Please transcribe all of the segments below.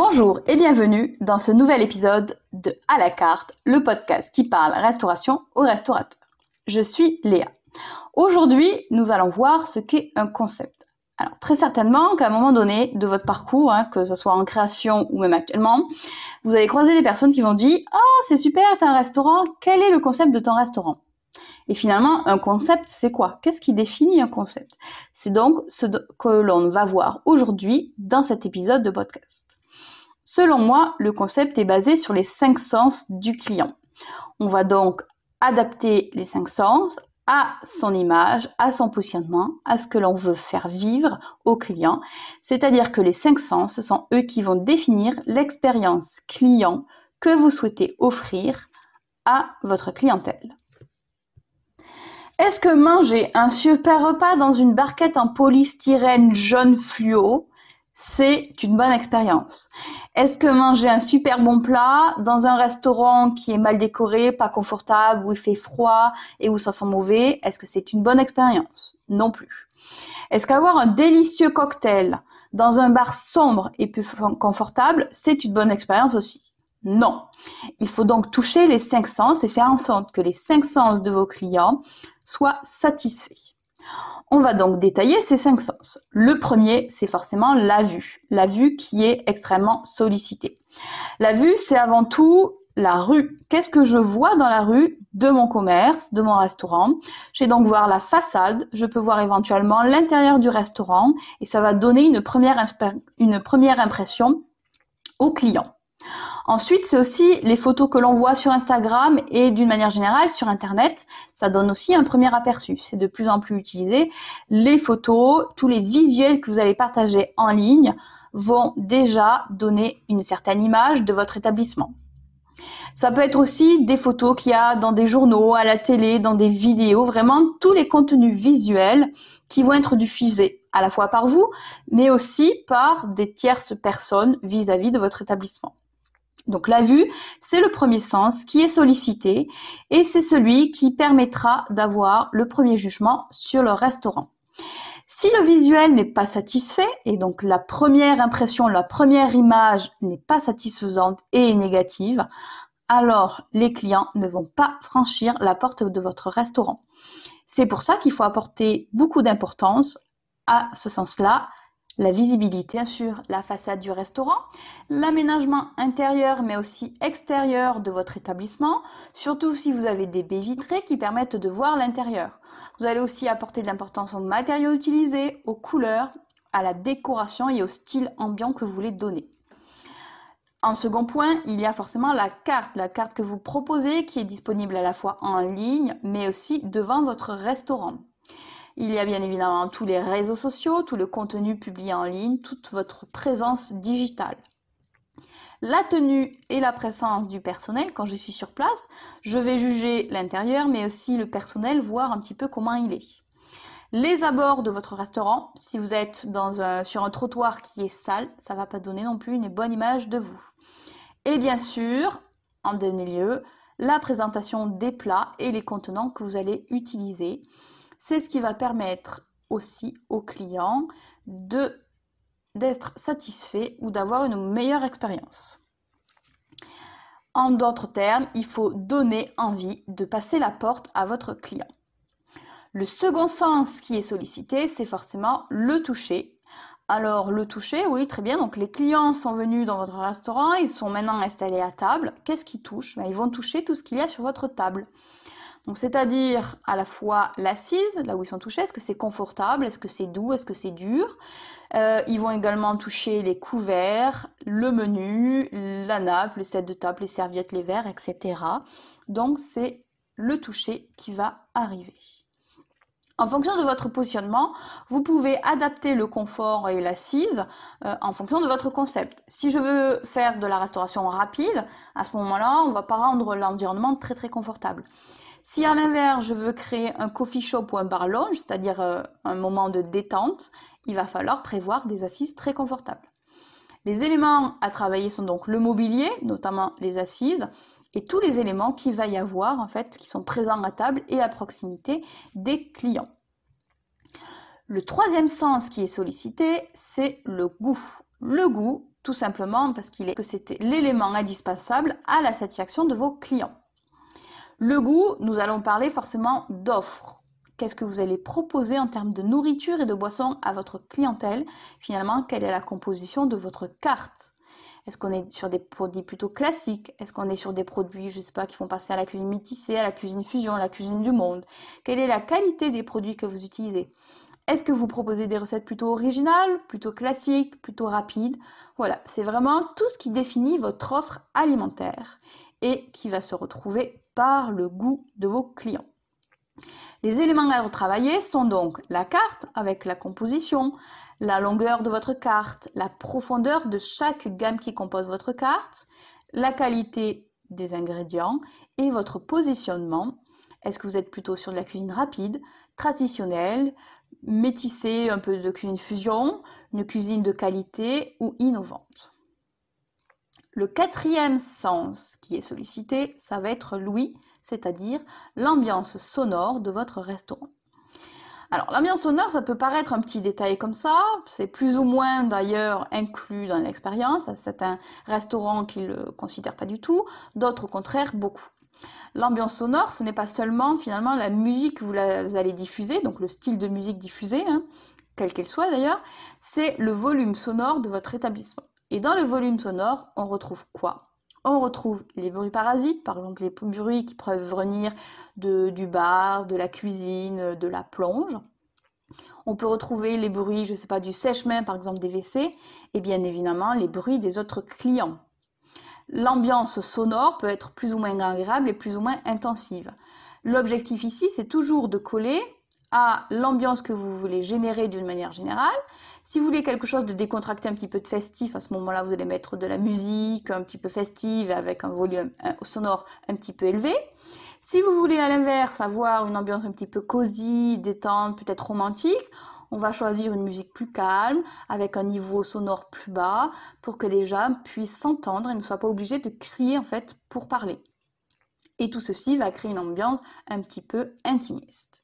Bonjour et bienvenue dans ce nouvel épisode de À la carte, le podcast qui parle restauration aux restaurateurs. Je suis Léa. Aujourd'hui, nous allons voir ce qu'est un concept. Alors très certainement qu'à un moment donné de votre parcours, hein, que ce soit en création ou même actuellement, vous allez croiser des personnes qui vont dire « Ah, oh, c'est super, t'as un restaurant, quel est le concept de ton restaurant ?» Et finalement, un concept, c'est quoi? Qu'est-ce qui définit un concept? C'est donc ce que l'on va voir aujourd'hui dans cet épisode de podcast. Selon moi, le concept est basé sur les cinq sens du client. On va donc adapter les cinq sens à son image, à son positionnement, à ce que l'on veut faire vivre au client. C'est-à-dire que les cinq sens, ce sont eux qui vont définir l'expérience client que vous souhaitez offrir à votre clientèle. Est-ce que manger un super repas dans une barquette en polystyrène jaune fluo, c'est une bonne expérience. Est-ce que manger un super bon plat dans un restaurant qui est mal décoré, pas confortable, où il fait froid et où ça sent mauvais, est-ce que c'est une bonne expérience? Non plus. Est-ce qu'avoir un délicieux cocktail dans un bar sombre et plus confortable, c'est une bonne expérience aussi? Non. Il faut donc toucher les cinq sens et faire en sorte que les cinq sens de vos clients soient satisfaits. On va donc détailler ces cinq sens. Le premier, c'est forcément la vue. La vue qui est extrêmement sollicitée. La vue, c'est avant tout la rue. Qu'est-ce que je vois dans la rue de mon commerce, de mon restaurant? Je vais donc voir la façade, je peux voir éventuellement l'intérieur du restaurant et ça va donner une première, impression au client. Ensuite, c'est aussi les photos que l'on voit sur Instagram et d'une manière générale sur Internet. Ça donne aussi un premier aperçu. C'est de plus en plus utilisé. Les photos, tous les visuels que vous allez partager en ligne vont déjà donner une certaine image de votre établissement. Ça peut être aussi des photos qu'il y a dans des journaux, à la télé, dans des vidéos, vraiment tous les contenus visuels qui vont être diffusés à la fois par vous, mais aussi par des tierces personnes vis à -vis de votre établissement. Donc la vue, c'est le premier sens qui est sollicité et c'est celui qui permettra d'avoir le premier jugement sur le restaurant. Si le visuel n'est pas satisfait et donc la première impression, la première image n'est pas satisfaisante et négative, alors les clients ne vont pas franchir la porte de votre restaurant. C'est pour ça qu'il faut apporter beaucoup d'importance à ce sens-là la visibilité, bien sûr, la façade du restaurant, l'aménagement intérieur mais aussi extérieur de votre établissement, surtout si vous avez des baies vitrées qui permettent de voir l'intérieur. Vous allez aussi apporter de l'importance aux matériaux utilisés, aux couleurs, à la décoration et au style ambiant que vous voulez donner. En second point, il y a forcément la carte, la carte que vous proposez qui est disponible à la fois en ligne mais aussi devant votre restaurant. Il y a bien évidemment tous les réseaux sociaux, tout le contenu publié en ligne, toute votre présence digitale. La tenue et la présence du personnel, quand je suis sur place, je vais juger l'intérieur, mais aussi le personnel, voir un petit peu comment il est. Les abords de votre restaurant, si vous êtes sur un trottoir qui est sale, ça ne va pas donner non plus une bonne image de vous. Et bien sûr, en dernier lieu, la présentation des plats et les contenants que vous allez utiliser. C'est ce qui va permettre aussi aux clients de d'être satisfaits ou d'avoir une meilleure expérience. En d'autres termes, il faut donner envie de passer la porte à votre client. Le second sens qui est sollicité, c'est forcément le toucher. Alors le toucher, oui, très bien. Donc les clients sont venus dans votre restaurant, ils sont maintenant installés à table. Qu'est-ce qu'ils touchent ben, Ils vont toucher tout ce qu'il y a sur votre table. C'est-à-dire à la fois l'assise, là où ils sont touchés, est-ce que c'est confortable, est-ce que c'est doux, est-ce que c'est dur? Euh, ils vont également toucher les couverts, le menu, la nappe, le set de table, les serviettes, les verres, etc. Donc c'est le toucher qui va arriver. En fonction de votre positionnement, vous pouvez adapter le confort et l'assise euh, en fonction de votre concept. Si je veux faire de la restauration rapide, à ce moment-là, on ne va pas rendre l'environnement très très confortable. Si à l'inverse, je veux créer un coffee shop ou un bar lounge, c'est-à-dire euh, un moment de détente, il va falloir prévoir des assises très confortables. Les éléments à travailler sont donc le mobilier, notamment les assises, et tous les éléments qu'il va y avoir en fait qui sont présents à table et à proximité des clients. Le troisième sens qui est sollicité, c'est le goût. Le goût, tout simplement parce qu'il est que c'était l'élément indispensable à la satisfaction de vos clients. Le goût, nous allons parler forcément d'offres. Qu'est-ce que vous allez proposer en termes de nourriture et de boissons à votre clientèle? Finalement, quelle est la composition de votre carte? Est-ce qu'on est sur des produits plutôt classiques? Est-ce qu'on est sur des produits, je ne sais pas, qui font passer à la cuisine métissée, à la cuisine fusion, à la cuisine du monde? Quelle est la qualité des produits que vous utilisez? Est-ce que vous proposez des recettes plutôt originales, plutôt classiques, plutôt rapides? Voilà, c'est vraiment tout ce qui définit votre offre alimentaire et qui va se retrouver par le goût de vos clients. Les éléments à retravailler sont donc la carte avec la composition, la longueur de votre carte, la profondeur de chaque gamme qui compose votre carte, la qualité des ingrédients et votre positionnement. Est-ce que vous êtes plutôt sur de la cuisine rapide, traditionnelle, métissée, un peu de cuisine fusion, une cuisine de qualité ou innovante? Le quatrième sens qui est sollicité, ça va être l'ouïe, c'est-à-dire l'ambiance sonore de votre restaurant. Alors l'ambiance sonore, ça peut paraître un petit détail comme ça, c'est plus ou moins d'ailleurs inclus dans l'expérience. Certains restaurants qui le considèrent pas du tout, d'autres au contraire beaucoup. L'ambiance sonore, ce n'est pas seulement finalement la musique que vous, allez diffuser, donc le style de musique diffusé, hein, quelle qu'elle soit d'ailleurs, c'est le volume sonore de votre établissement. Et dans le volume sonore, on retrouve quoi? On retrouve les bruits parasites, par exemple les bruits qui peuvent venir du bar, de la cuisine, de la plonge. On peut retrouver les bruits, je ne sais pas, du sèche-main, par exemple des WC, et bien évidemment les bruits des autres clients. L'ambiance sonore peut être plus ou moins agréable et plus ou moins intensive. L'objectif ici, c'est toujours de coller à l'ambiance que vous voulez générer d'une manière générale. Si vous voulez quelque chose de décontracté, un petit peu de festif, à ce moment-là, vous allez mettre de la musique un petit peu festive avec un volume sonore un petit peu élevé. Si vous voulez à l'inverse avoir une ambiance un petit peu cosy, détente, peut-être romantique, on va choisir une musique plus calme, avec un niveau sonore plus bas, pour que les gens puissent s'entendre et ne soient pas obligés de crier en fait pour parler. Et tout ceci va créer une ambiance un petit peu intimiste.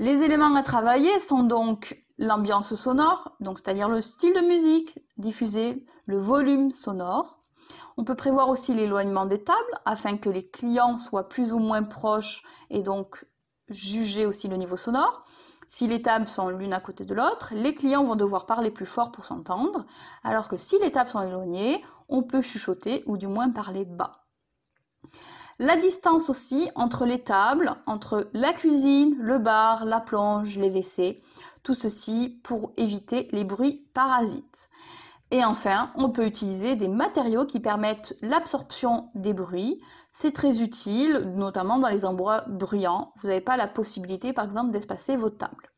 Les éléments à travailler sont donc l'ambiance sonore, c'est-à-dire le style de musique diffusé, le volume sonore. On peut prévoir aussi l'éloignement des tables afin que les clients soient plus ou moins proches et donc juger aussi le niveau sonore. Si les tables sont l'une à côté de l'autre, les clients vont devoir parler plus fort pour s'entendre, alors que si les tables sont éloignées, on peut chuchoter ou du moins parler bas. La distance aussi entre les tables, entre la cuisine, le bar, la plonge, les WC, tout ceci pour éviter les bruits parasites. Et enfin, on peut utiliser des matériaux qui permettent l'absorption des bruits. C'est très utile, notamment dans les endroits bruyants. Vous n'avez pas la possibilité, par exemple, d'espacer vos tables.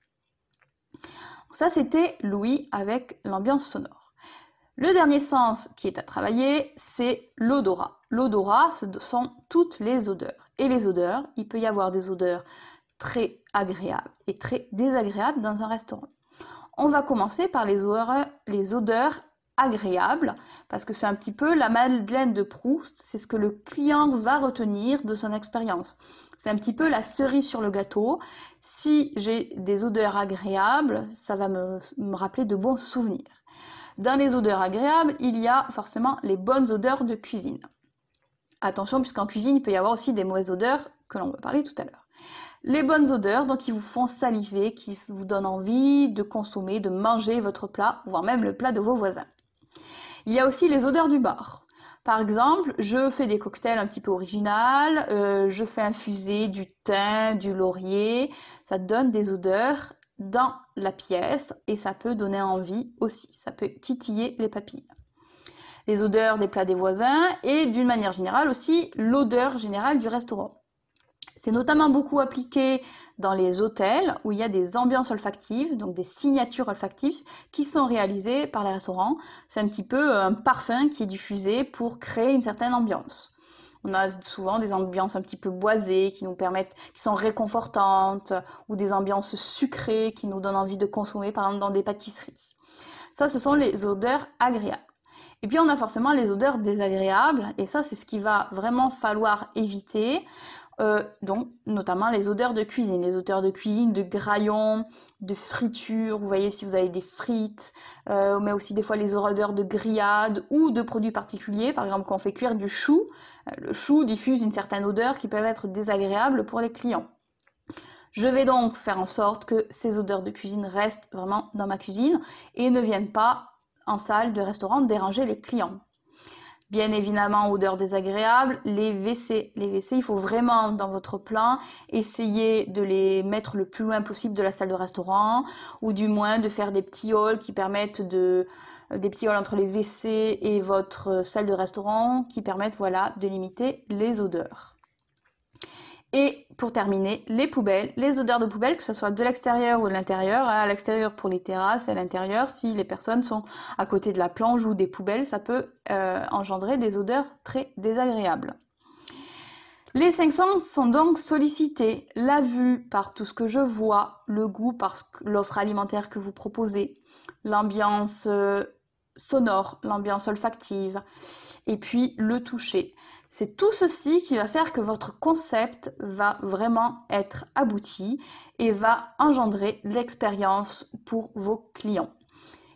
Ça, c'était Louis avec l'ambiance sonore. Le dernier sens qui est à travailler, c'est l'odorat. L'odorat, ce sont toutes les odeurs. Et les odeurs, il peut y avoir des odeurs très agréables et très désagréables dans un restaurant. On va commencer par les odeurs, les odeurs agréables, parce que c'est un petit peu la Madeleine de Proust, c'est ce que le client va retenir de son expérience. C'est un petit peu la cerise sur le gâteau. Si j'ai des odeurs agréables, ça va me rappeler de bons souvenirs. Dans les odeurs agréables, il y a forcément les bonnes odeurs de cuisine. Attention, puisqu'en cuisine, il peut y avoir aussi des mauvaises odeurs que l'on va parler tout à l'heure. Les bonnes odeurs, donc, qui vous font saliver, qui vous donnent envie de consommer, de manger votre plat, voire même le plat de vos voisins. Il y a aussi les odeurs du bar. Par exemple, je fais des cocktails un petit peu originaux, euh, je fais infuser du thym, du laurier, ça donne des odeurs dans la pièce et ça peut donner envie aussi, ça peut titiller les papilles. Les odeurs des plats des voisins et d'une manière générale aussi l'odeur générale du restaurant. C'est notamment beaucoup appliqué dans les hôtels où il y a des ambiances olfactives, donc des signatures olfactives qui sont réalisées par les restaurants. C'est un petit peu un parfum qui est diffusé pour créer une certaine ambiance. On a souvent des ambiances un petit peu boisées qui nous permettent, qui sont réconfortantes, ou des ambiances sucrées qui nous donnent envie de consommer, par exemple dans des pâtisseries. Ça, ce sont les odeurs agréables. Et puis on a forcément les odeurs désagréables, et ça c'est ce qu'il va vraiment falloir éviter. euh, donc notamment les odeurs de cuisine, les odeurs de cuisine, de graillon, de friture. Vous voyez si vous avez des frites, euh, mais aussi des fois les odeurs de grillade ou de produits particuliers. Par exemple, quand on fait cuire du chou, euh, le chou diffuse une certaine odeur qui peut être désagréable pour les clients. Je vais donc faire en sorte que ces odeurs de cuisine restent vraiment dans ma cuisine et ne viennent pas en salle de restaurant déranger les clients. Bien évidemment, odeur désagréable, les WC. Les WC, il faut vraiment, dans votre plan, essayer de les mettre le plus loin possible de la salle de restaurant, ou du moins de faire des petits halls qui permettent de, des petits halls entre les WC et votre salle de restaurant, qui permettent, voilà, de limiter les odeurs. Et pour terminer, les poubelles, les odeurs de poubelles, que ce soit de l'extérieur ou de l'intérieur. À l'extérieur pour les terrasses, à l'intérieur, si les personnes sont à côté de la planche ou des poubelles, ça peut euh, engendrer des odeurs très désagréables. Les cinq sens sont donc sollicités. La vue par tout ce que je vois, le goût par l'offre alimentaire que vous proposez, l'ambiance euh, sonore, l'ambiance olfactive, et puis le toucher. C'est tout ceci qui va faire que votre concept va vraiment être abouti et va engendrer l'expérience pour vos clients.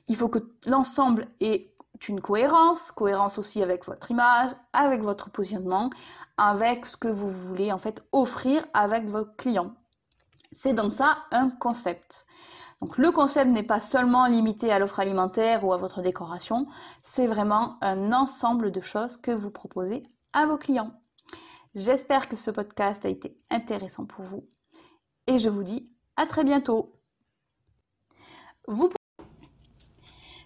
Il faut que l'ensemble ait une cohérence, cohérence aussi avec votre image, avec votre positionnement, avec ce que vous voulez en fait offrir avec vos clients. C'est donc ça un concept. Donc le concept n'est pas seulement limité à l'offre alimentaire ou à votre décoration, c'est vraiment un ensemble de choses que vous proposez à vos clients. J'espère que ce podcast a été intéressant pour vous et je vous dis à très bientôt.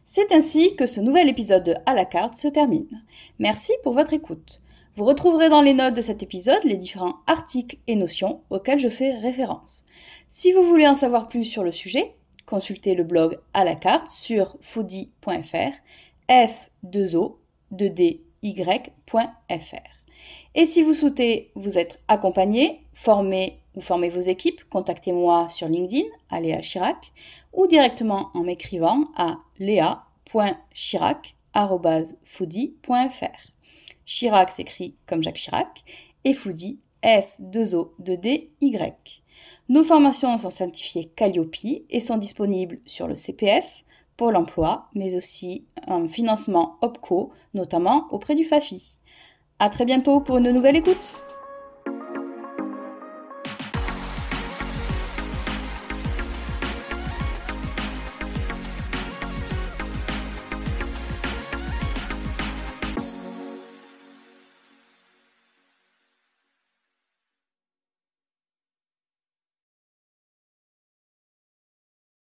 C'est ainsi que ce nouvel épisode de À la carte se termine. Merci pour votre écoute. Vous retrouverez dans les notes de cet épisode les différents articles et notions auxquels je fais référence. Si vous voulez en savoir plus sur le sujet, consultez le blog à la carte sur foodie.fr, f2o 2d y.fr. Et si vous souhaitez vous être accompagné, former ou former vos équipes, contactez-moi sur LinkedIn, à Léa Chirac, ou directement en m'écrivant à léa.chirac.foodie.fr. Chirac s'écrit comme Jacques Chirac, et Foodie, F2O2DY. Nos formations sont certifiées Calliope et sont disponibles sur le CPF, Pôle emploi, mais aussi un financement OPCO, notamment auprès du FAFI. À très bientôt pour une nouvelle écoute.